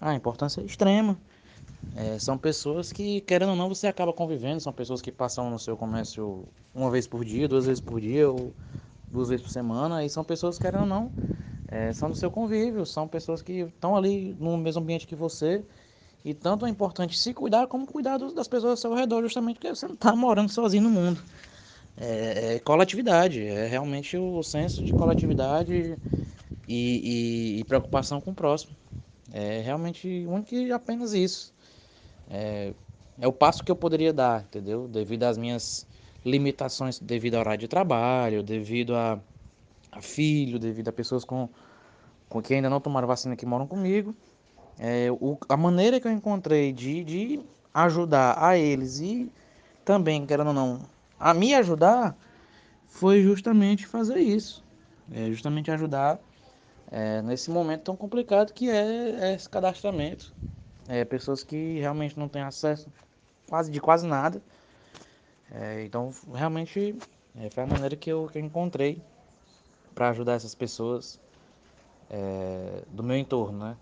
A importância é extrema. É, são pessoas que, querendo ou não, você acaba convivendo, são pessoas que passam no seu comércio uma vez por dia, duas vezes por dia, ou duas vezes por semana, e são pessoas, querendo ou não, é, são do seu convívio, são pessoas que estão ali no mesmo ambiente que você, e tanto é importante se cuidar como cuidar das pessoas ao seu redor, justamente porque você não está morando sozinho no mundo. É, é, coletividade, é realmente o senso de coletividade e, e, e preocupação com o próximo. É realmente único e apenas isso. É, é o passo que eu poderia dar, entendeu? Devido às minhas limitações, devido ao horário de trabalho, devido a, a filho, devido a pessoas com, com que ainda não tomaram vacina que moram comigo. É, o, a maneira que eu encontrei de, de ajudar a eles e também, querendo ou não, a me ajudar foi justamente fazer isso. É justamente ajudar é, nesse momento tão complicado que é, é esse cadastramento. É, pessoas que realmente não têm acesso quase de quase nada. É, então, realmente, é, foi a maneira que eu, que eu encontrei para ajudar essas pessoas é, do meu entorno, né?